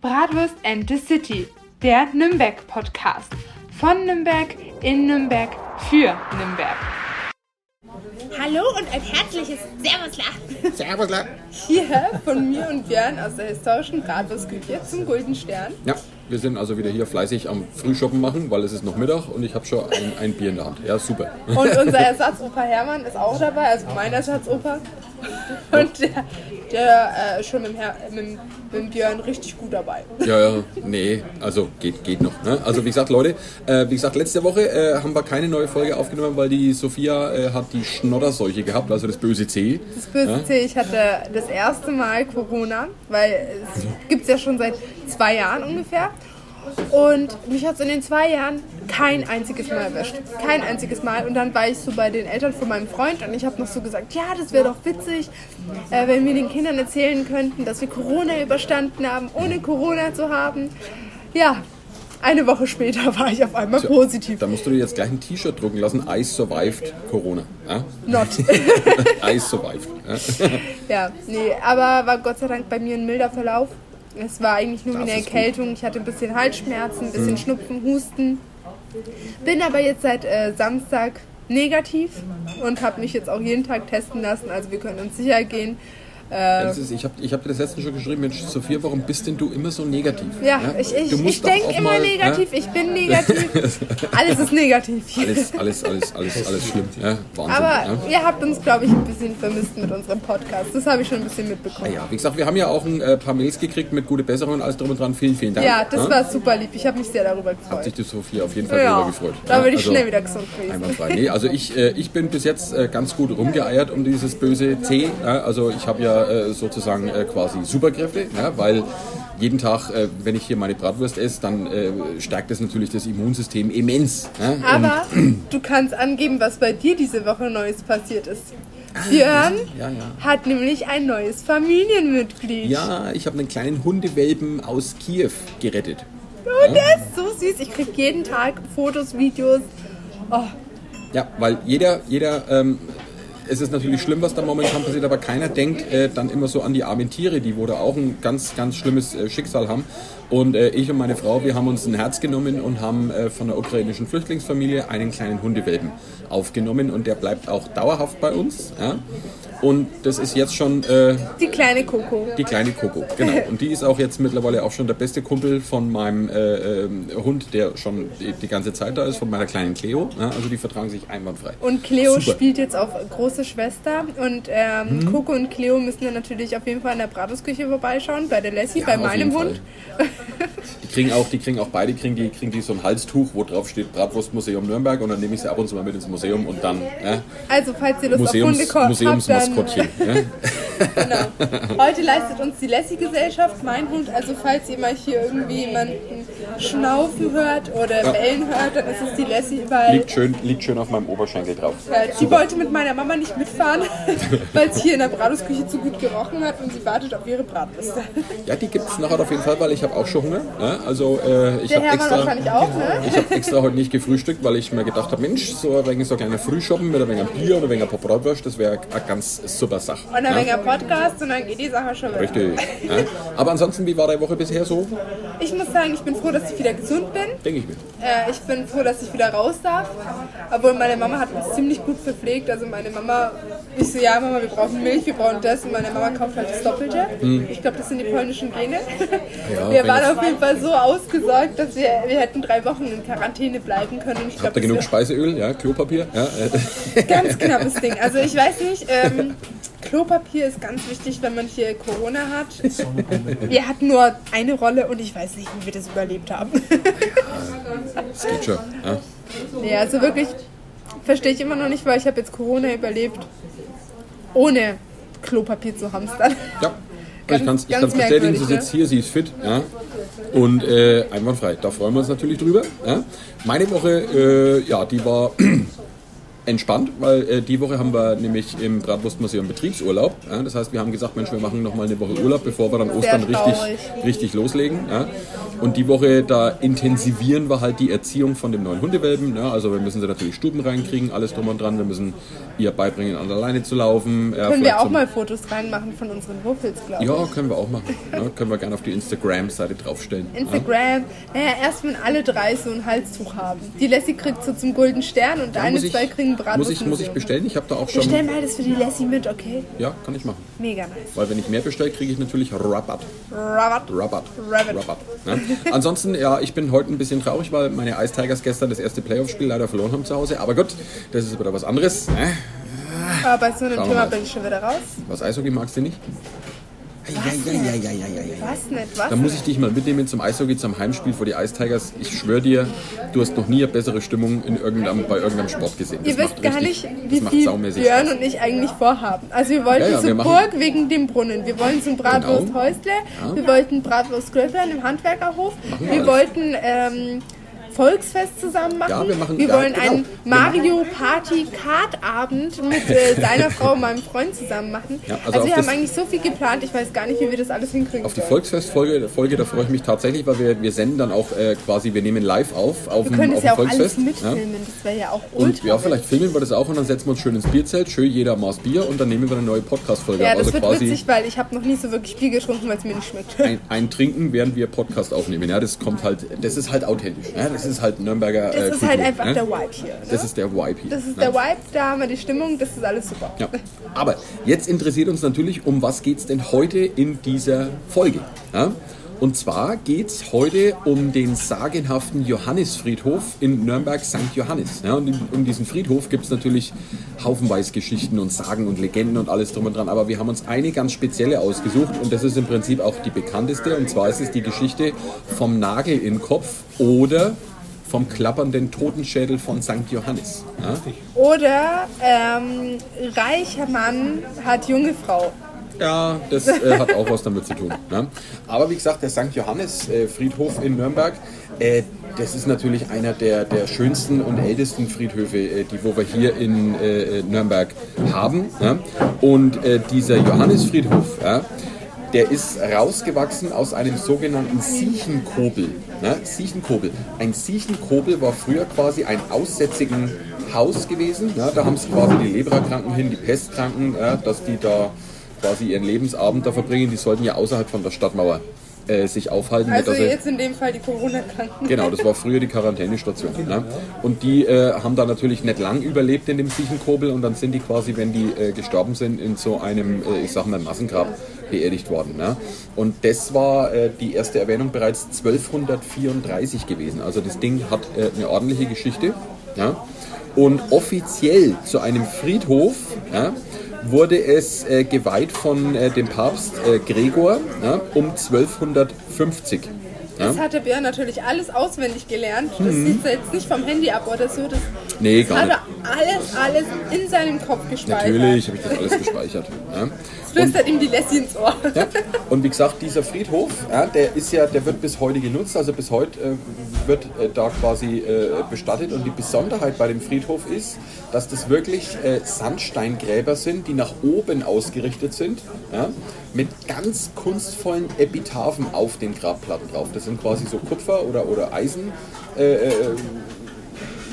Bratwurst and the City, der Nürnberg-Podcast. Von Nürnberg, in Nürnberg, für Nürnberg. Hallo und ein herzliches Servusla. Servusla. Hier von mir und Björn aus der historischen Bratwurstküche zum Golden Stern. Ja, wir sind also wieder hier fleißig am Frühshoppen machen, weil es ist noch Mittag und ich habe schon ein, ein Bier in der Hand. Ja, super. Und unser Ersatzoper Hermann ist auch dabei, also mein Ersatzoper. Und der, der äh, ist schon mit, dem Her mit, dem- mit dem Björn richtig gut dabei. Ja, ja, nee, also geht, geht noch. Ne? Also wie gesagt, Leute, äh, wie gesagt, letzte Woche äh, haben wir keine neue Folge aufgenommen, weil die Sophia äh, hat die Schnodderseuche gehabt, also das böse C. Das böse C, ich hatte das erste Mal Corona, weil es gibt es ja schon seit zwei Jahren ungefähr. Und mich hat es in den zwei Jahren kein einziges Mal erwischt. Kein einziges Mal. Und dann war ich so bei den Eltern von meinem Freund und ich habe noch so gesagt, ja, das wäre doch witzig, äh, wenn wir den Kindern erzählen könnten, dass wir Corona überstanden haben, ohne Corona zu haben. Ja, eine Woche später war ich auf einmal positiv. Da musst du dir jetzt gleich ein T-Shirt drucken lassen, I survived Corona. Ja? Not. I survived. Ja? Ja, nee, aber war Gott sei Dank bei mir ein milder Verlauf. Es war eigentlich nur Das eine ist gut. Erkältung. Ich hatte ein bisschen Halsschmerzen, ein bisschen Schnupfen, Husten. Bin aber jetzt seit äh, Samstag negativ und habe mich jetzt auch jeden Tag testen lassen. Also wir können uns sicher gehen. Äh, ist, ich habe ich hab dir das letzte schon geschrieben, Mensch, Sophia, warum bist denn du immer so negativ? ja, ich, ich, ich doch denke immer mal, negativ, ich bin negativ. Alles ist negativ hier. Alles, alles, alles, alles, alles schlimm. Ja, Wahnsinn. Aber ja. ihr habt uns, glaube ich, ein bisschen vermisst mit unserem Podcast. Das habe ich schon ein bisschen mitbekommen. Ja, wie gesagt, wir haben ja auch ein äh, paar Mails gekriegt mit gute Besserung und alles drum und dran. Vielen, vielen Dank. Ja, das war super lieb. Ich habe mich sehr darüber Hat gefreut. sich die Sophia auf jeden Fall Ja, darüber gefreut. da Ja, bin ich also schnell wieder gesund gewesen. Einwandfrei. Nee, also ich, äh, ich bin bis jetzt äh, ganz gut rumgeeiert um dieses böse C. Ja, also ich habe ja äh, sozusagen äh, quasi Superkräfte, ja, weil jeden Tag, äh, wenn ich hier meine Bratwurst esse, dann äh, stärkt das natürlich das Immunsystem immens. Ja? Und- Aber du kannst angeben, was bei dir diese Woche Neues passiert ist. Björn ja, ja. hat nämlich ein neues Familienmitglied. ja, ich habe einen kleinen Hundewelpen aus Kiew gerettet. Und der ist so süß. Ich krieg jeden Tag Fotos, Videos. Oh, Ja, weil jeder, jeder, ähm, es ist natürlich schlimm, was da momentan passiert, aber keiner denkt äh, dann immer so an die armen Tiere, die wo da auch ein ganz, ganz schlimmes äh, Schicksal haben. Und äh, ich und meine Frau, wir haben uns ein Herz genommen und haben äh, von der ukrainischen Flüchtlingsfamilie einen kleinen Hundewelpen aufgenommen und der bleibt auch dauerhaft bei uns. Ja? Und das ist jetzt schon äh, die kleine Coco. die kleine Coco, genau. Und die ist auch jetzt mittlerweile auch schon der beste Kumpel von meinem äh, ähm, Hund, der schon die, die ganze Zeit da ist, von meiner kleinen Cleo. Ja? Also die vertragen sich einwandfrei. Und Cleo Super. spielt jetzt auf große Schwester. Und ähm, Mhm. Coco und Cleo müssen dann natürlich auf jeden Fall in der Bratwurstküche vorbeischauen, bei der Lassie, Ja, bei meinem Hund. Die kriegen auch, die kriegen auch beide kriegen die, kriegen die so ein Halstuch, wo drauf steht Bratwurstmuseum Nürnberg und dann nehme ich sie ab und zu mal mit ins Museum und dann ja, Also, falls ihr Lust Museums, auf Hunde habt, dann Museumsmaskottchen. Ja. Genau. Heute leistet uns die Lassie-Gesellschaft, mein Hund. Also falls ihr mal hier irgendwie jemanden schnaufen hört oder bellen hört, dann ist es die Lassie, weil Liegt, schön, liegt schön auf meinem Oberschenkel drauf. ja, sie wollte mit meiner Mama nicht mitfahren, weil es hier in der Bratwurstküche zu gut gerochen hat und sie wartet auf ihre Bratwürste. Ja, die gibt es nachher auf jeden Fall, weil ich habe auch schon Hunger. Ja, also äh, ich habe extra, auch, ne? ich hab extra heute nicht gefrühstückt, weil ich mir gedacht habe, Mensch, so ein wenig so ein kleiner Frühshoppen mit ein wenig Bier oder ein wenig Bratwurst, das wäre eine ganz super Sache. Und ein wenig Podcast und dann geht die Sache schon weiter. Richtig. Ja. Aber ansonsten, wie war deine Woche bisher so? Ich muss sagen, ich bin froh, dass ich wieder gesund bin. Denke ich mir. Äh, ich bin froh, dass ich wieder raus darf. Obwohl meine Mama hat uns ziemlich gut verpflegt. Also meine Mama, ich so, ja Mama, wir brauchen Milch, wir brauchen das. Und meine Mama kauft halt das Doppelte. Ich glaube, das sind die polnischen Gene. Ja, wir waren auf jeden Fall so ausgesorgt, dass wir, wir hätten drei Wochen in Quarantäne bleiben können. Ich Habt ihr genug Speiseöl? Ja, Klopapier? Ja, ist ganz knappes Ding. Also ich weiß nicht, ähm, Klopapier ist ganz wichtig, wenn man hier Corona hat. Wir hatten nur eine Rolle und ich weiß nicht, wie wir das überlebt haben. das geht schon. Ja. Nee, also wirklich verstehe ich immer noch nicht, weil ich habe jetzt Corona überlebt, ohne Klopapier zu hamstern. Ja, Ganz- ich kann es ich kann's bestätigen, sie merkwürdig, sitzt hier, sie ist fit. Ja. Und äh, einwandfrei, da freuen wir uns natürlich drüber. Ja. Meine Woche, äh, ja, die war entspannt, weil äh, die Woche haben wir nämlich im Bratwurstmuseum Betriebsurlaub. Ja? Das heißt, wir haben gesagt, Mensch, wir machen noch mal eine Woche Urlaub, bevor wir dann Ostern richtig, richtig loslegen. Ja? Und die Woche, da intensivieren wir halt die Erziehung von dem neuen Hundewelpen. Ja? Also wir müssen sie natürlich Stuben reinkriegen, alles drum und dran. Wir müssen ihr beibringen, an der Leine zu laufen. Ja, Können wir auch mal Fotos reinmachen von unseren Wuffels, glaube ich. Ja, können wir auch machen. Ja, können wir gerne auf die Instagram-Seite draufstellen. Instagram. Naja, erst wenn alle drei so ein Halstuch haben. Die Lassie kriegt so zum Golden Stern und Ja, eine, muss ich- zwei kriegen Bratwurst. Muss ich, muss ich bestellen? Ich habe da auch schon. stellen beides für die Lassie mit, okay? Ja, kann ich machen. Mega nice. Weil wenn ich mehr bestelle, kriege ich natürlich Rabatt. Rabat. Rabatt. Rabbit. Rabatt. Ne? Ansonsten, ja, ich bin heute ein bisschen traurig, weil meine Ice Tigers gestern das erste Playoff-Spiel leider verloren haben zu Hause. Aber gut, das ist wieder was anderes. Ne? Aber bei so einem Thema bin ich schon wieder raus. Was Eishockey magst du nicht? Was nicht, was Da muss ich dich mal mitnehmen zum Eishockey, zum Heimspiel vor die Ice Tigers. Ich schwöre dir, du hast noch nie eine bessere Stimmung in irgendeinem, bei irgendeinem Sport gesehen. Ihr Das wisst macht gar richtig- nicht, wie viel Björn Spaß. und ich eigentlich vorhaben. Also wir wollten Ja, ja, zur Burg wegen dem Brunnen. Wir wollen zum Bratwursthäusle. Ja. Wir wollten Bratwurstgröppeln im Handwerkerhof. Machen wir Wir wollten ähm, Volksfest zusammen machen. Ja, wir machen- wir ja, wollen genau. einen Mario Party Kart Abend mit äh, deiner Frau und meinem Freund zusammen machen. Ja, also also wir haben eigentlich so viel geplant. Ich weiß gar nicht, wie wir das alles hinkriegen. Auf die. Volksfestfolge Folge, da freue ich mich tatsächlich, weil wir, wir senden dann auch äh, quasi, wir nehmen live auf auf wir können es ja auch alles Volksfest. mitfilmen. Das wäre ja auch Und ultra. ja, vielleicht filmen wir das auch und dann setzen wir uns schön ins Bierzelt, schön jeder Maß Bier und dann nehmen wir eine neue Podcast-Folge ja, das Also wird quasi witzig, weil ich habe noch nie so wirklich Bier getrunken, weil es mir nicht schmeckt. ein, ein Trinken, während wir Podcast aufnehmen. Ja, das kommt halt, das ist halt authentisch. Ja, das ist halt Nürnberger Das äh, ist Kultur, halt einfach ne? der Vibe hier. Ne? Das ist der Vibe hier. Das ist ne? der Vibe, da haben wir die Stimmung, das ist alles super. Ja. Aber jetzt interessiert uns natürlich, um was geht es denn heute in dieser Folge? Ja? Und zwar geht es heute um den sagenhaften Johannisfriedhof in Nürnberg-St. Johannes. Ja, und um diesen Friedhof gibt es natürlich haufenweise Geschichten und Sagen und Legenden und alles drum und dran. Aber wir haben uns eine ganz spezielle ausgesucht und das ist im Prinzip auch die bekannteste. Und zwar ist es die Geschichte vom Nagel in den Kopf oder vom klappernden Totenschädel von St. Johannes. Ja? Oder ähm, reicher Mann hat junge Frau. Ja, das äh, hat auch was damit zu tun. Ne? Aber wie gesagt, der St. Johannes äh, Friedhof in Nürnberg, äh, das ist natürlich einer der, der schönsten und ältesten Friedhöfe, äh, die wo wir hier in äh, Nürnberg haben. Ne? Und äh, dieser Johannesfriedhof, der ist rausgewachsen aus einem sogenannten Siechenkobel. Ne? Siechenkobel. Ein Siechenkobel war früher quasi ein aussätzigen Haus gewesen. Ne? Da haben sie quasi die Lebererkranken hin, die Pestkranken, ja, dass die da quasi ihren Lebensabend da verbringen. Die sollten ja außerhalb von der Stadtmauer äh, sich aufhalten. Also jetzt in dem Fall die Corona-Kranken. Genau, das war früher die Quarantänestation. Ne? Und die äh, haben da natürlich nicht lang überlebt in dem Siechenkobel und dann sind die quasi, wenn die äh, gestorben sind, in so einem, äh, ich sag mal, Massengrab beerdigt worden. Ne? Und das war äh, die erste Erwähnung bereits 1234 gewesen. Also das Ding hat äh, eine ordentliche Geschichte. Ja? Und offiziell zu einem Friedhof ja, wurde es äh, geweiht von äh, dem Papst äh, Gregor ja, um 1250. Ja? Das hatte Björn natürlich alles auswendig gelernt. Das sieht er jetzt nicht vom Handy ab oder so. Das, Mhm. Nee, das gar hat nicht. er alles, alles in seinem Kopf gespeichert. Natürlich habe ich das alles gespeichert. Ja. Flüstert ihm die Lassie ins Ohr. Ja. Und wie gesagt, dieser Friedhof, ja, der ist ja, der wird bis heute genutzt. Also bis heute äh, wird äh, da quasi äh, bestattet. Und die Besonderheit bei dem Friedhof ist, dass das wirklich äh, Sandsteingräber sind, die nach oben ausgerichtet sind, ja, mit ganz kunstvollen Epitaphen auf den Grabplatten drauf. Das sind quasi so Kupfer oder, oder Eisen.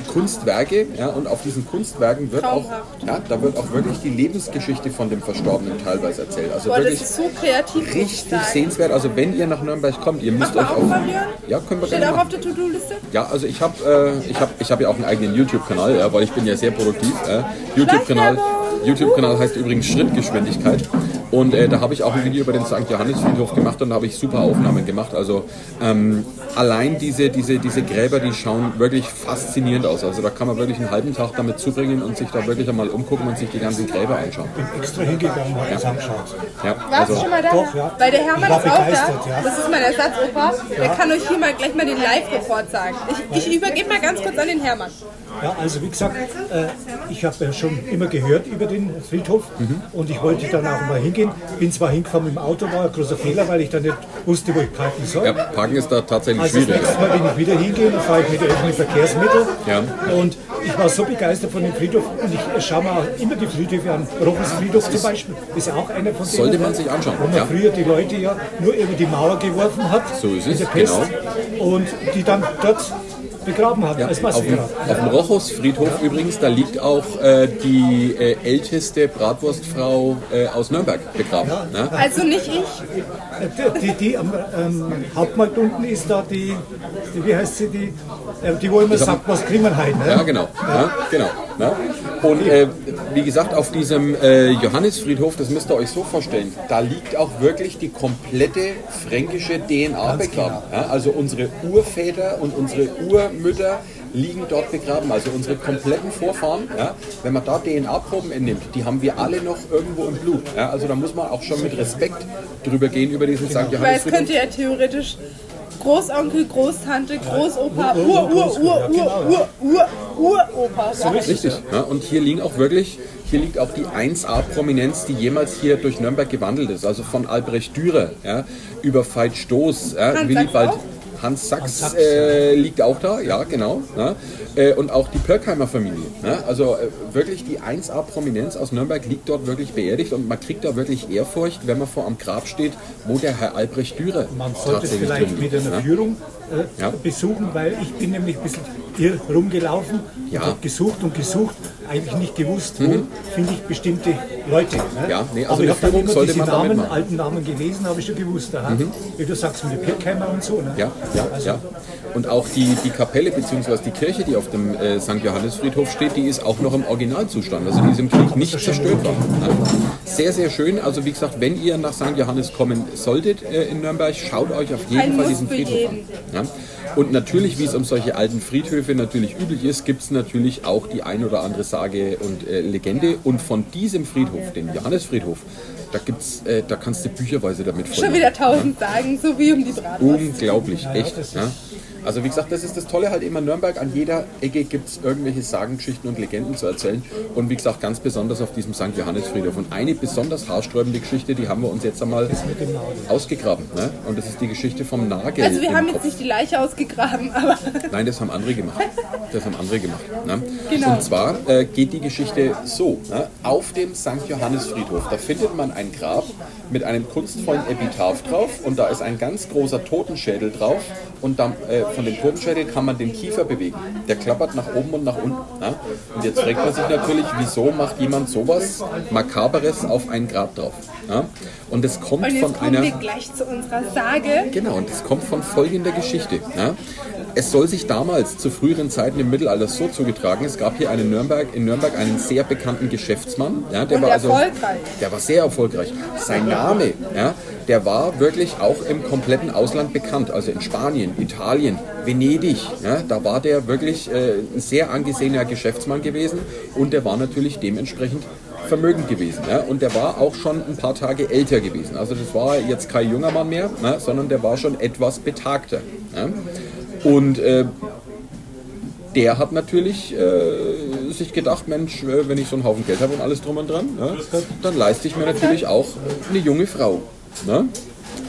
Kunstwerke, ja, und auf diesen Kunstwerken wird auch, ja, da wird auch wirklich die Lebensgeschichte von dem Verstorbenen teilweise erzählt. Also Boah, das wirklich ist so kreativ. richtig sehenswert. Also wenn ihr nach Nürnberg kommt, ihr müsst wir euch auch Björn? Ja, können wir Steht auch machen. auf der To-Do-Liste? Ja, also ich habe äh, ich hab, ich hab ja auch einen eigenen YouTube-Kanal, ja, weil ich bin ja sehr produktiv. Äh. YouTube-Kanal. YouTube-Kanal heißt übrigens Schrittgeschwindigkeit. Und äh, da habe ich auch ein Video über den St. Johannes-Friedhof gemacht und da habe ich super Aufnahmen gemacht. Also ähm, allein diese, diese, diese Gräber, die schauen wirklich faszinierend aus. Also da kann man wirklich einen halben Tag damit zubringen und sich da wirklich einmal umgucken und sich die ganzen Gräber anschauen. extra hingegangen, habe das angeschaut. Ja, Warst du also, schon mal da? Doch, ja. Weil der Hermann Ich ist auch da. Das ist mein Ersatzoper. Der kann euch hier mal gleich mal den Live-Report sagen. Ich, ich übergebe mal ganz kurz an den Hermann. Ja, also wie gesagt, äh, ich habe ja schon immer gehört über den Friedhof und ich wollte dann auch mal hingehen. Hingehen. Bin zwar hingefahren mit dem Auto, war ein großer Fehler, weil ich dann nicht wusste, wo ich parken soll. Ja, Parken ist da tatsächlich Also das schwierig. nächste Mal, wenn ich wieder hingehe, dann fahre ich mit öffentlichen Verkehrsmitteln. Ja. Und ich war so begeistert von dem Friedhof und ich schaue mir auch immer die Friedhöfe an. Rochus Friedhof zum Beispiel ist auch einer von denen. Sollte man sich anschauen, Wo man ja. früher die Leute ja nur über die Mauer geworfen hat. So ist in es, der Pest, genau. Und die dann dort begraben hat, als Auf dem, Massengrab. auf dem Rochus-Friedhof übrigens, da liegt auch äh, die äh, älteste Bratwurstfrau äh, aus Nürnberg begraben. Ne? Also nicht ich. Die, die, die am ähm, Hauptmarkt unten ist da die, die wie heißt sie, die, äh, die wo immer sagt, was kriegen wir heute. Ne? Ja, genau. Ja, genau ne? Und äh, wie gesagt, auf diesem äh, Johannisfriedhof, das müsst ihr euch so vorstellen, da liegt auch wirklich die komplette fränkische DNA begraben. Ja, also unsere Urväter und unsere Urmütter liegen dort begraben, also unsere kompletten Vorfahren. Ja, wenn man da DNA-Proben entnimmt, die haben wir alle noch irgendwo im Blut. Ja, also da muss man auch schon mit Respekt drüber gehen über diesen St. Weil es könnte ja theoretisch Großonkel, Großtante, Großopa, Ur, Ur, Ur, Ur, Ur, Ur, Uropa sein. Richtig. Ja, und hier liegen auch wirklich, hier liegt auch die 1A-Prominenz, die jemals hier durch Nürnberg gewandelt ist. Also von Albrecht Dürer ja, über Veit Stoß, ja, Willibald. Auch? Hans Sachs äh, liegt auch da, ja genau. Ja. Äh, und auch die Pörkheimer Familie. Ja. Also äh, wirklich die 1A-Prominenz aus Nürnberg liegt dort wirklich beerdigt und man kriegt da wirklich Ehrfurcht, wenn man vor am Grab steht, wo der Herr Albrecht Dürer Man sollte es vielleicht mit einer ja. Führung äh, Ja. besuchen, weil ich bin nämlich ein bisschen irr rumgelaufen Ja. und habe gesucht und gesucht, eigentlich nicht gewusst, wo finde ich bestimmte Leute. Ne? Mhm. Ja, nee, also Aber ich habe dann immer diese Namen, alten Namen gelesen, habe ich schon gewusst. Aha, Wie du sagst, mit der Pirkheimer und so. Ne? Ja, ja, Also, ja. Und auch die, die Kapelle bzw. die Kirche, die auf dem äh, St. Johannesfriedhof steht, die ist auch noch im Originalzustand. Also die ist im Krieg nicht zerstört worden. Ja. Sehr, sehr schön. Also wie gesagt, wenn ihr nach St. Johannes kommen solltet äh, in Nürnberg, schaut euch auf jeden Fall diesen Friedhof an. Und natürlich, wie es um solche alten Friedhöfe natürlich üblich ist, gibt es natürlich auch die ein oder andere Sage und äh, Legende. Und von diesem Friedhof, dem Johannesfriedhof, da gibt's, äh, da kannst du bücherweise damit voll Schon wieder tausend Sagen, so wie um die Bratwurst. Unglaublich, echt. Ja. Also wie gesagt, das ist das Tolle halt immer in Nürnberg. An jeder Ecke gibt es irgendwelche Sagengeschichten und Legenden zu erzählen. Und wie gesagt, ganz besonders auf diesem St. Johannesfriedhof. Und eine besonders haarsträubende Geschichte, die haben wir uns jetzt einmal ausgegraben. Ne? Und das ist die Geschichte vom Nagel. Also wir haben Kopf. jetzt nicht die Leiche ausgegraben, aber Nein, das haben andere gemacht. Das haben andere gemacht. Ne? Genau. Und zwar äh, geht die Geschichte so. Ne? Auf dem St. Johannesfriedhof, da findet man ein Grab mit einem kunstvollen Epitaph drauf und da ist ein ganz großer Totenschädel drauf und dann, äh, von dem Totenschädel kann man den Kiefer bewegen. Der klappert nach oben und nach unten. Ne? Und jetzt fragt man sich natürlich, wieso macht jemand sowas Makaberes auf ein Grab drauf? Ne? Und es kommt und von einer... wir gleich zu unserer Sage. Genau, und das kommt von folgender Geschichte. Ja. Es soll sich damals zu früheren Zeiten im Mittelalter so zugetragen, es gab hier einen Nürnberg, in Nürnberg einen sehr bekannten Geschäftsmann. Ja, der Und war also, erfolgreich. Der war sehr erfolgreich. Sein Name, ja, der war wirklich auch im kompletten Ausland bekannt. Also in Spanien, Italien, Venedig. Ja, da war der wirklich äh, ein sehr angesehener Geschäftsmann gewesen und der war natürlich dementsprechend vermögend gewesen. Ja? Und der war auch schon ein paar Tage älter gewesen. Also das war jetzt kein junger Mann mehr, ne? sondern der war schon etwas betagter. Ja? Und äh, der hat natürlich äh, sich gedacht, Mensch, äh, wenn ich so einen Haufen Geld habe und alles drum und dran, ja, dann leiste ich mir natürlich auch eine junge Frau. Ne?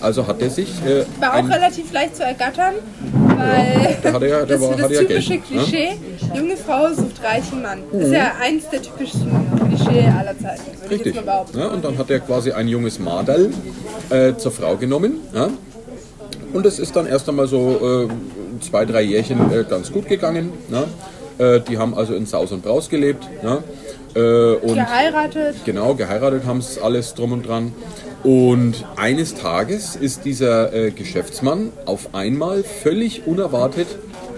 Also hat er sich äh, War auch relativ leicht zu ergattern, weil der hatte ja, der das, war, das ja typische Geld. Ne? Klischee, junge Frau sucht reichen Mann. Das ist ja eins der typischsten Klischee aller Zeiten, würde ich Richtig. jetzt mal behaupten. Ja, und dann hat er quasi ein junges Madel äh, zur Frau genommen. Ja? Und es ist dann erst einmal so zwei, drei Jährchen äh, ganz gut gegangen. Ne? Äh, die haben also in Saus und Braus gelebt. Ne? Äh, und Geheiratet, Genau, geheiratet haben es alles drum und dran. Und eines Tages ist dieser Geschäftsmann auf einmal völlig unerwartet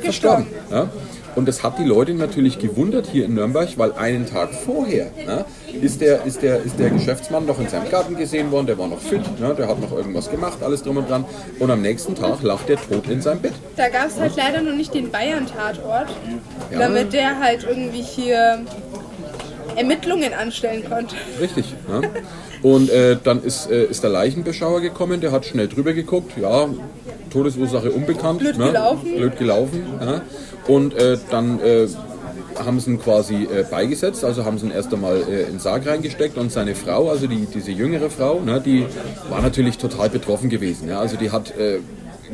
verstorben. Ja? Und das hat die Leute natürlich gewundert hier in Nürnberg, weil einen Tag vorher ja, ist, der, ist, der, ist der Geschäftsmann noch in seinem Garten gesehen worden, der war noch fit, ja, der hat noch irgendwas gemacht, alles drum und dran. Und am nächsten Tag lag der tot in seinem Bett. da gab es halt leider noch nicht den Bayern-Tatort, Ja. damit der halt irgendwie hier Ermittlungen anstellen konnte. Richtig. Ja. Und äh, dann ist, äh, ist der Leichenbeschauer gekommen, der hat schnell drüber geguckt, ja, Todesursache unbekannt. Blöd ne? gelaufen. Blöd gelaufen. Ja. Und äh, dann äh, haben sie ihn quasi äh, beigesetzt, also haben sie ihn erst einmal äh, in den Sarg reingesteckt und seine Frau, also die, diese jüngere Frau, ne, die war natürlich total betroffen gewesen. Ja, also die hat äh,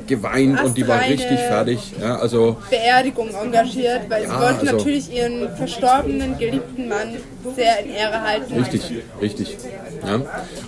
geweint und die war Astreine. richtig fertig. Ja, also Beerdigung engagiert, weil sie Ja, wollten also- natürlich ihren verstorbenen, geliebten Mann sehr in Ehre halten. Richtig, richtig. Ja.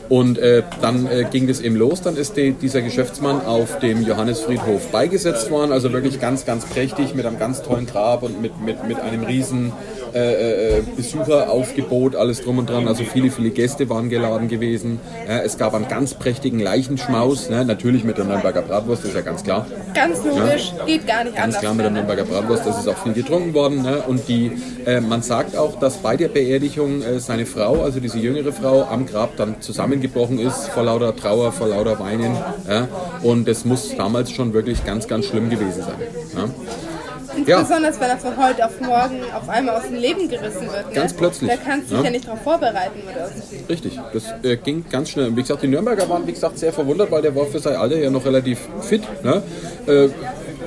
Und äh, dann äh, ging das eben los. Dann ist die, dieser Geschäftsmann auf dem Johannesfriedhof beigesetzt worden. Also wirklich ganz, ganz prächtig mit einem ganz tollen Grab und mit, mit, mit einem riesen äh, äh, Besucheraufgebot, alles drum und dran. Also viele, viele Gäste waren geladen gewesen. Ja, es gab einen ganz prächtigen Leichenschmaus. Ne? Natürlich mit der Nürnberger Bratwurst, ist ja ganz klar. Ganz logisch, geht gar nicht Ganz anders. klar mit der Nürnberger Bratwurst, das ist auch viel getrunken worden. Ne? Und die, äh, man sagt auch, dass bei der Beerdigung äh, seine Frau, also diese jüngere Frau, am Grab dann zusammengebrochen ist, vor lauter Trauer, vor lauter Weinen. Ja? Und das muss damals schon wirklich ganz, ganz schlimm gewesen sein. Ja? Besonders wenn er von heute auf morgen auf einmal aus dem Leben gerissen wird. Ne? Ganz plötzlich, Da kannst du dich ja. ja nicht darauf vorbereiten oder so. Richtig, das äh, ging ganz schnell. Und wie gesagt, die Nürnberger waren, wie gesagt, sehr verwundert, weil der war für sein Alter ja noch relativ fit. Ne? Äh,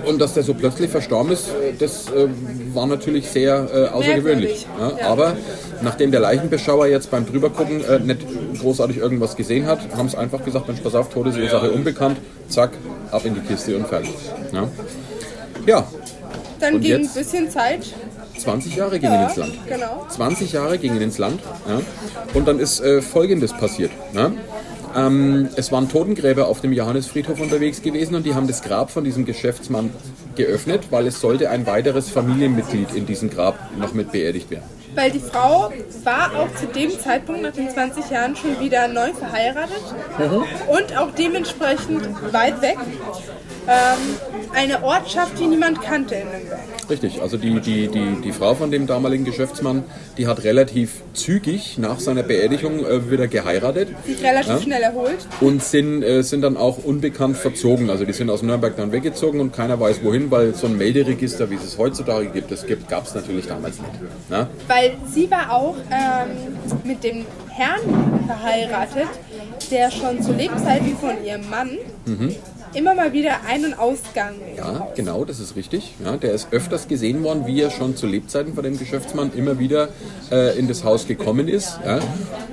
und dass der so plötzlich verstorben ist, äh, das äh, war natürlich sehr äh, außergewöhnlich. Merkwürdig, Ja? Aber nachdem der Leichenbeschauer jetzt beim drübergucken äh, nicht großartig irgendwas gesehen hat, haben sie einfach gesagt, Mensch, pass auf, Todesursache unbekannt, zack, ab in die Kiste und fertig. Ja, ja Dann Und ging jetzt? ein bisschen Zeit. 20 Jahre gingen Ja, ins Land. genau. 20 Jahre gingen ins Land. Ja. Und dann ist äh, Folgendes passiert. Ja. Ähm, es waren Totengräber auf dem Johannesfriedhof unterwegs gewesen und die haben das Grab von diesem Geschäftsmann geöffnet, weil es sollte ein weiteres Familienmitglied in diesem Grab noch mit beerdigt werden. Weil die Frau war auch zu dem Zeitpunkt nach den 20 Jahren schon wieder neu verheiratet Mhm. und auch dementsprechend weit weg. Ähm, eine Ortschaft, die niemand kannte in Nürnberg. Richtig, also die, die, die, die Frau von dem damaligen Geschäftsmann, die hat relativ zügig nach seiner Beerdigung äh, wieder geheiratet. Sich relativ Ja. schnell erholt. und sind, äh, sind dann auch unbekannt verzogen. Also die sind aus Nürnberg dann weggezogen und keiner weiß wohin, weil so ein Melderegister, wie es es heutzutage gibt, das gibt, gab es natürlich damals nicht. Ja? Weil sie war auch ähm, mit dem Herrn verheiratet, der schon zu Lebzeiten von ihrem Mann immer mal wieder Ein- und Ausgang ja, genau, das ist richtig. Ja, der ist öfters gesehen worden, wie er schon zu Lebzeiten von dem Geschäftsmann immer wieder äh, in das Haus gekommen ist. Ja?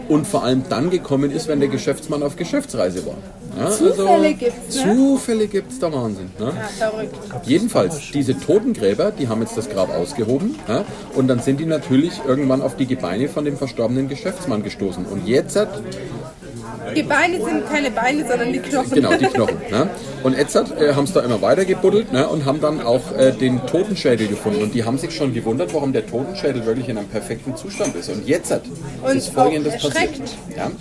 Und vor allem dann gekommen ist, wenn der Geschäftsmann auf Geschäftsreise war. Ja, Zufälle gibt's, ne? Zufälle gibt es, der Wahnsinn. Ne? Ja, verrückt. Jedenfalls, diese Totengräber, die haben jetzt das Grab ausgehoben ja, und dann sind die natürlich irgendwann auf die Gebeine von dem verstorbenen Geschäftsmann gestoßen. Und jetzt hat, Die Beine sind keine Beine, sondern die Knochen. genau, die Knochen. Ne? Und hat, äh, haben sie da immer weiter gebuddelt ne, und haben dann auch äh, den Totenschädel gefunden. Und die haben sich schon gewundert, warum der Totenschädel wirklich in einem perfekten Zustand ist. Und jetzt hat, Und ist Folgendes passiert. Ja?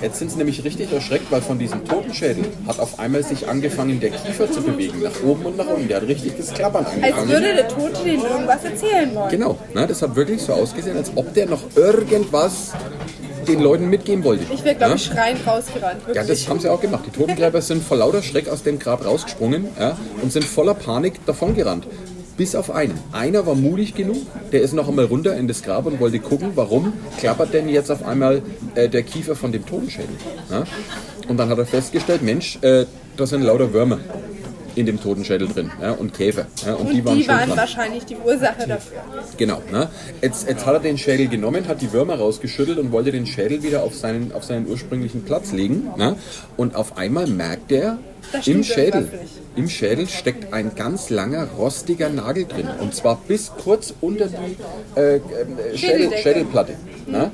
Jetzt sind sie nämlich richtig erschreckt, weil von diesem Totenschädel hat auf einmal sich angefangen, der Kiefer zu bewegen, nach oben und nach unten. Der hat richtig das Klappern angefangen. Als würde der Tote denen irgendwas erzählen wollen. Genau, ne, das hat wirklich so ausgesehen, als ob der noch irgendwas den Leuten mitgeben wollte. Ich wäre, glaube ja? ich, schreiend rausgerannt. Ja, Wirklich. das haben sie auch gemacht. Die Totengräber sind vor lauter Schreck aus dem Grab rausgesprungen ja, und sind voller Panik davongerannt. Bis auf einen. Einer war mutig genug, der ist noch einmal runter in das Grab und wollte gucken, warum klappert denn jetzt auf einmal äh, der Kiefer von dem Totenschädel. Ja? Und dann hat er festgestellt, Mensch, äh, da sind lauter Würmer in dem Totenschädel drin ja, und Käfer. Ja, und, Und die waren, die waren wahrscheinlich die Ursache dafür. Genau. Ne? Jetzt, jetzt hat er den Schädel genommen, hat die Würmer rausgeschüttelt und wollte den Schädel wieder auf seinen, auf seinen ursprünglichen Platz legen. Ne? Und auf einmal merkt er, im Schädel, im Schädel steckt ein ganz langer, rostiger Nagel drin. Und zwar bis kurz unter die äh, äh, Schädel. Schädelplatte. Ne?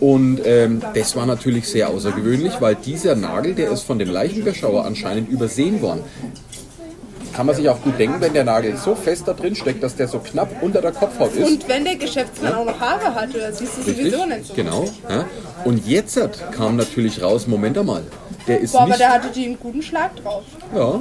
Und ähm, das war natürlich sehr außergewöhnlich, weil dieser Nagel, der ist von dem Leichenbeschauer anscheinend übersehen worden kann man sich auch gut denken, wenn der Nagel so fest da drin steckt, dass der so knapp unter der Kopfhaut ist. Und wenn der Geschäftsmann auch noch Haare hatte, das siehst du Richtig, sowieso nicht so. genau. Ja. Und jetzt hat- kam natürlich raus, Moment einmal, der ist Boah, aber der hatte die einen guten Schlag drauf. ja,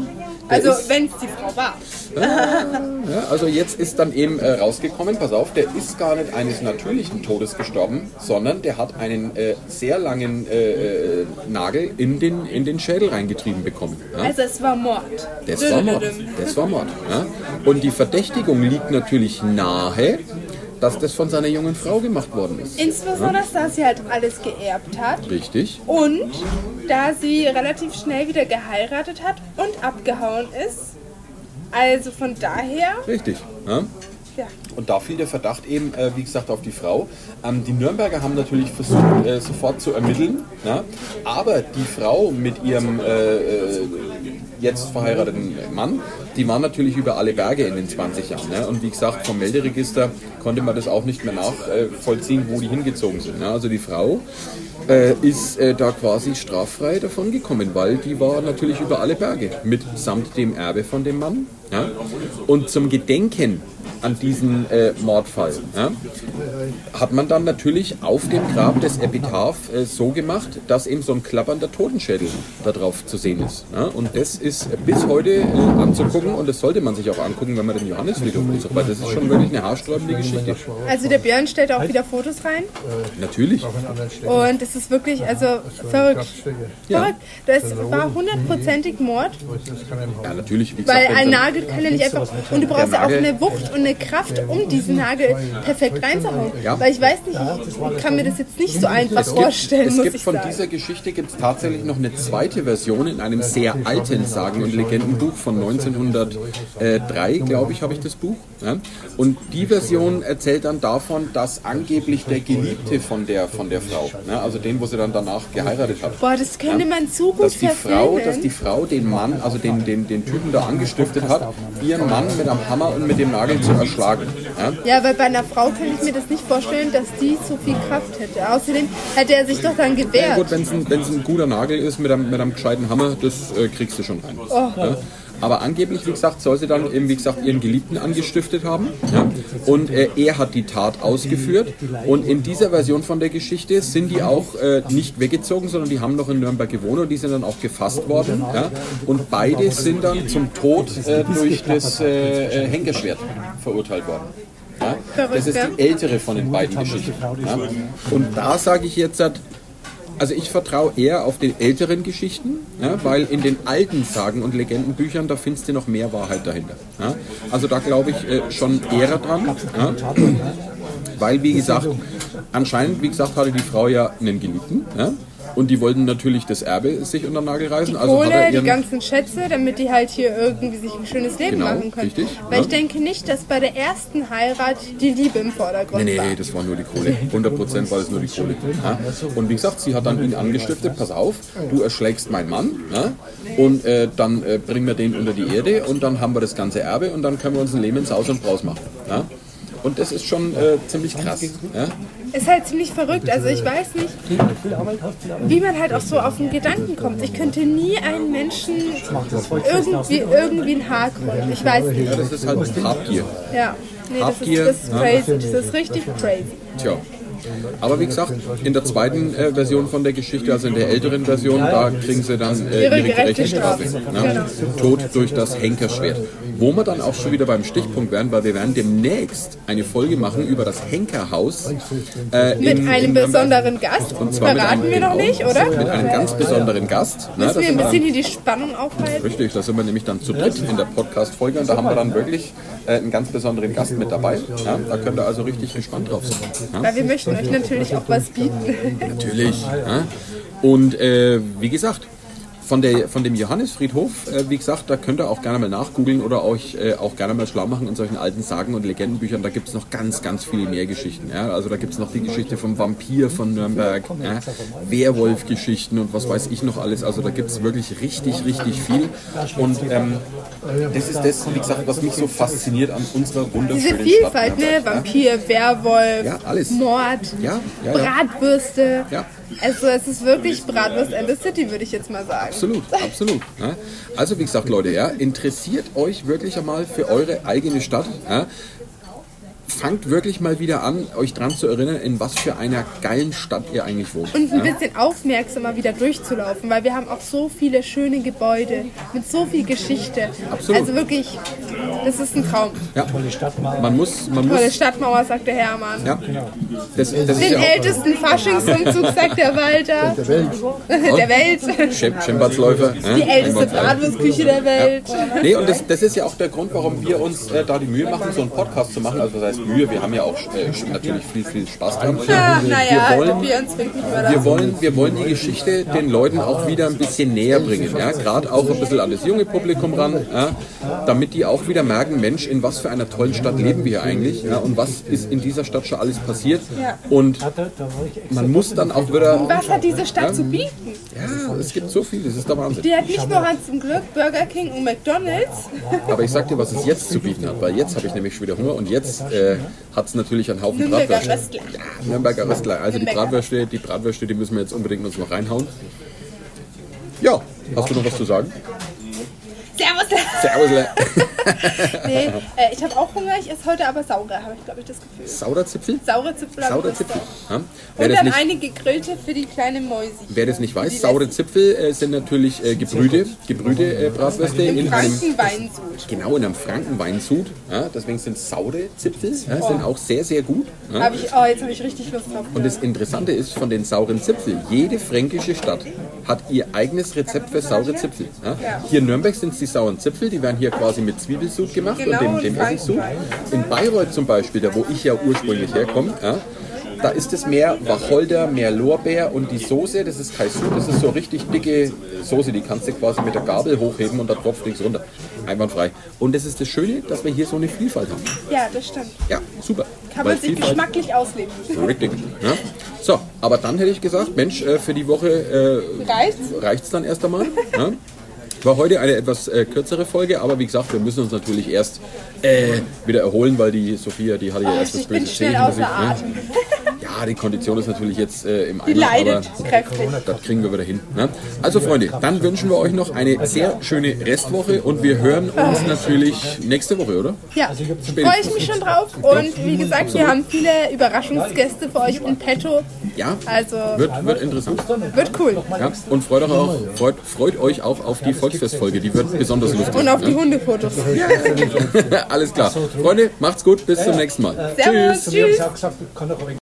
Also, wenn es die Frau war. ja, also jetzt ist dann eben äh, rausgekommen, pass auf, der ist gar nicht eines natürlichen Todes gestorben, sondern der hat einen äh, sehr langen äh, äh, Nagel in den, in den Schädel reingetrieben bekommen. Ja. Also, es war Mord. Das war Mord. Das war Mord. Ja. Und die Verdächtigung liegt natürlich nahe, dass das von seiner jungen Frau gemacht worden ist. Insbesondere, da sie halt alles geerbt hat. Richtig. Und da sie relativ schnell wieder geheiratet hat und abgehauen ist. Also von daher, Richtig. Ja. ja. Und da fiel der Verdacht eben, äh, wie gesagt, auf die Frau. Ähm, die Nürnberger haben natürlich versucht, äh, sofort zu ermitteln. Ja? Aber die Frau mit ihrem äh, äh, jetzt verheirateten Mann, die waren natürlich über alle Berge in den 20 Jahren. Ne? Und wie gesagt, vom Melderegister konnte man das auch nicht mehr nachvollziehen, wo die hingezogen sind. Ne? Also die Frau äh, ist äh, da quasi straffrei davon gekommen, weil die war natürlich über alle Berge mitsamt dem Erbe von dem Mann. Ja? Und zum Gedenken an diesen äh, Mordfall ja, hat man dann natürlich auf dem Grab des Epitaph äh, so gemacht, dass eben so ein klappernder Totenschädel da drauf zu sehen ist. Ja? Und das ist bis heute äh, anzugucken und das sollte man sich auch angucken, wenn man den Johannesfriedhof besucht, weil das ist schon wirklich eine haarsträubende Geschichte. Also der Björn stellt auch wieder Fotos rein Natürlich. und es ist wirklich, also verrückt. Ja. Verrückt. Das war hundertprozentig Mord, Ja, natürlich. Wie weil ein Nagel kann ja nicht einfach, und du brauchst ja auch eine Wucht und eine Kraft, um diesen Nagel perfekt reinzuhauen. Ja. Weil ich weiß nicht, ich kann mir das jetzt nicht so einfach Es gibt, vorstellen, es gibt von sagen. dieser Geschichte gibt es tatsächlich noch eine zweite Version in einem sehr alten Sagen- und Legendenbuch von 1903, glaube ich, habe ich das Buch. Und die Version erzählt dann davon, dass angeblich der Geliebte von der, von der Frau, ja, also den, wo sie dann danach geheiratet hat, Boah, das könnte man so gut dass die Frau, dass die Frau den Mann, also den, den, den Typen da angestiftet hat, ihren Mann mit einem Hammer und mit dem Nagel zu erschlagen. Ja? Ja, weil bei einer Frau kann ich mir das nicht vorstellen, dass die so viel Kraft hätte. Außerdem hätte er sich doch dann Ja, gewehrt. gut, wenn es ein, ein guter Nagel ist mit einem, mit einem gescheiten Hammer, das äh, kriegst du schon rein. Oh. Ja? Aber angeblich, wie gesagt, soll sie dann eben, wie gesagt, ihren Geliebten angestiftet haben. Ja? Und äh, er hat die Tat ausgeführt. Und in dieser Version von der Geschichte sind die auch äh, nicht weggezogen, sondern die haben noch in Nürnberg gewohnt und die sind dann auch gefasst worden. Ja? Und beide sind dann zum Tod äh, durch das äh, äh, Henkerschwert verurteilt worden. Ja? Das ist die ältere von den beiden Geschichten. Ja? Und da sage ich jetzt, also ich vertraue eher auf die älteren Geschichten, ja, weil in den alten Sagen und Legendenbüchern, da findest du noch mehr Wahrheit dahinter. Ja. Also da glaube ich äh, schon eher dran. Ja. Weil, wie gesagt, anscheinend, wie gesagt, hatte die Frau ja einen Geliebten. Und die wollten natürlich das Erbe sich unter den Nagel reißen. also hat Kohle, die ganzen Schätze, damit die halt hier irgendwie sich ein schönes Leben Genau, machen können. richtig, Weil ja. ich denke nicht, dass bei der ersten Heirat die Liebe im Vordergrund Nee, war. nee, das war nur die Kohle. 100% war es nur die Kohle. Ja? Und wie gesagt, sie hat dann ihn angestiftet, pass auf, du erschlägst meinen Mann ja? und äh, dann äh, bringen wir den unter die Erde und dann haben wir das ganze Erbe und dann können wir uns ein Leben ins Haus und Braus machen. Ja? Und das ist schon äh, ziemlich krass. Ja? Ist halt ziemlich verrückt. Also ich weiß nicht, wie man halt auch so auf den Gedanken kommt. Ich könnte nie einen Menschen irgendwie, irgendwie ein Haar krümmen. Ich weiß nicht. Das ist halt Habgier. Ja. Nee, das ist, das ist ja. crazy. Das ist richtig crazy. Tja. Aber wie gesagt, in der zweiten äh, Version von der Geschichte, also in der älteren Version, da kriegen sie dann äh, Ihre gerechte Strafe. Ja? Tod durch das Henkerschwert. Wo wir dann auch schon wieder beim Stichpunkt werden, weil wir werden demnächst eine Folge machen über das Henkerhaus. Äh, Mit in- einem in besonderen Gast. Und zwar Verraten einem- wir noch nicht, oder? Mit einem ganz besonderen Gast. Ne, Müssen wir ein bisschen hier die Spannung aufhalten? Richtig, da sind wir nämlich dann zu dritt in der Podcast-Folge und da haben wir dann wirklich einen ganz besonderen Gast mit dabei. Ja, da könnt ihr also richtig gespannt drauf sein. Ja? Weil wir möchten euch natürlich auch was bieten. Natürlich. Ja? Und äh, wie gesagt, von, der, von dem Johannesfriedhof, äh, wie gesagt, da könnt ihr auch gerne mal nachgoogeln oder euch äh, auch gerne mal schlau machen in solchen alten Sagen und Legendenbüchern. Da gibt es noch ganz, ganz viele mehr Geschichten. Ja? Also da gibt es noch die Geschichte vom Vampir von Nürnberg, ja? Werwolf-Geschichten und was weiß ich noch alles. Also da gibt es wirklich richtig, richtig viel. Und ähm, das ist das, wie gesagt, was mich so fasziniert an unserer Diese wunderschönen Vielfalt, Stadt. ne? Vampir, Werwolf, Ja, alles. Mord, Ja, ja. Bratwürste. Also es ist wirklich Bratwurst and the City, würde ich jetzt mal sagen. Absolut, absolut. Also wie gesagt, Leute, ja, interessiert euch wirklich einmal für eure eigene Stadt. Ja. Fangt wirklich mal wieder an, euch dran zu erinnern, in was für einer geilen Stadt ihr eigentlich wohnt. Und ein bisschen aufmerksamer wieder durchzulaufen, weil wir haben auch so viele schöne Gebäude mit so viel Geschichte. Absolut. Also wirklich, das ist ein Traum. Ja. Man muss, man Tolle muss, Stadtmauer, sagt der Hermann. ja, das, das ist Den ja ältesten Faschingsumzug, sagt der Walter. Der Welt. der Welt. Ja, Die älteste. Bratwurstküche der Welt. Nee, und das, das ist ja auch der Grund, warum wir uns äh, da die Mühe machen, so einen Podcast zu machen. Also das heißt Mühe, wir haben ja auch äh, natürlich viel, viel Spaß dran. Ja, naja, wir wollen, wir über wir wollen, wir wollen die Geschichte den Leuten auch wieder ein bisschen näher bringen. Ja? Gerade auch ein bisschen an das junge Publikum ran, ja? damit die auch wieder merken, Mensch, in was für einer tollen Stadt leben wir eigentlich ja, und was ist in dieser Stadt schon alles passiert. Und man muss dann auch wieder... Was hat diese Stadt zu bieten? Ja, es gibt so viel, das ist der Wahnsinn. Die hat nicht nur Hans zum Glück, Burger King und McDonalds. Aber ich sag dir, was es jetzt zu bieten hat, weil jetzt habe ich nämlich schon wieder Hunger und jetzt äh, hat es natürlich einen Haufen Nürnberger Bratwürste. Röstler. Ja, Nürnberger Röstler. Also die. Bratwürste, die Bratwürste, die müssen wir jetzt unbedingt uns noch reinhauen. Ja, hast du noch was zu sagen? Servus. Servus. Le. Nee, äh, ich habe auch Hunger, ich esse heute aber saure, habe ich glaube ich das Gefühl. Saurer Zipfel? Saure Zipfel. Saurer. Zipfel. Ja? Wer, Und das dann nicht, eine gegrillte für die kleine Mäusi. wer das nicht weiß, saure Zipfel äh, sind natürlich äh, Gebrüde, Gebrüde äh, Bratwürste Im in einem Frankenweinsud. Genau, in einem Frankenweinsud. Ja, deswegen sind saure Zipfel, ja, sind auch sehr, sehr gut. Ja. Hab ich, oh, jetzt habe ich richtig Lust drauf. Und das Interessante ist von den sauren Zipfel, jede fränkische Stadt hat ihr eigenes Rezept für saure Zipfel. Ja? Hier in Nürnberg sind es die sauren Zipfel, die werden hier quasi mit Zwiebelsud gemacht Genau, und dem, dem und Essigsud. In Bayreuth zum Beispiel, da wo ich ja ursprünglich herkomme, ja, da ist es mehr Wacholder, mehr Lorbeer und die Soße, das ist kein Sud, das ist so richtig dicke Soße, die kannst du quasi mit der Gabel hochheben und da tropft nichts runter. Einwandfrei. Und das ist das Schöne, dass wir hier so eine Vielfalt haben. Ja, das stimmt. Ja, super. Kann Weil man sich Vielfalt- geschmacklich ausleben. Richtig. Ja. So, aber dann hätte ich gesagt, Mensch, äh, für die Woche äh, Reicht's? reicht's dann erst einmal. Ja. War heute eine etwas äh, kürzere Folge, aber wie gesagt, wir müssen uns natürlich erst äh, wieder erholen, weil die Sophia, die hatte ja Oh, erst das böse schnell Ja, die Kondition ist natürlich jetzt äh, im Die Eimer, leidet aber kräftig. das kriegen wir wieder hin. Ne? Also Freunde, dann wünschen wir euch noch eine sehr schöne Restwoche und wir hören uns natürlich nächste Woche, oder? Ja, freue ich mich schon drauf. Und wie gesagt, wir haben viele Überraschungsgäste für euch in petto. Ja, Also wird, wird interessant. wird cool. Ja, und freut euch, auch, freut, freut euch auch auf die Volksfestfolge, die wird besonders lustig. Und auf die ne? Hundefotos. Alles klar. Freunde, macht's gut, bis zum nächsten Mal. Servus, haben tschüss.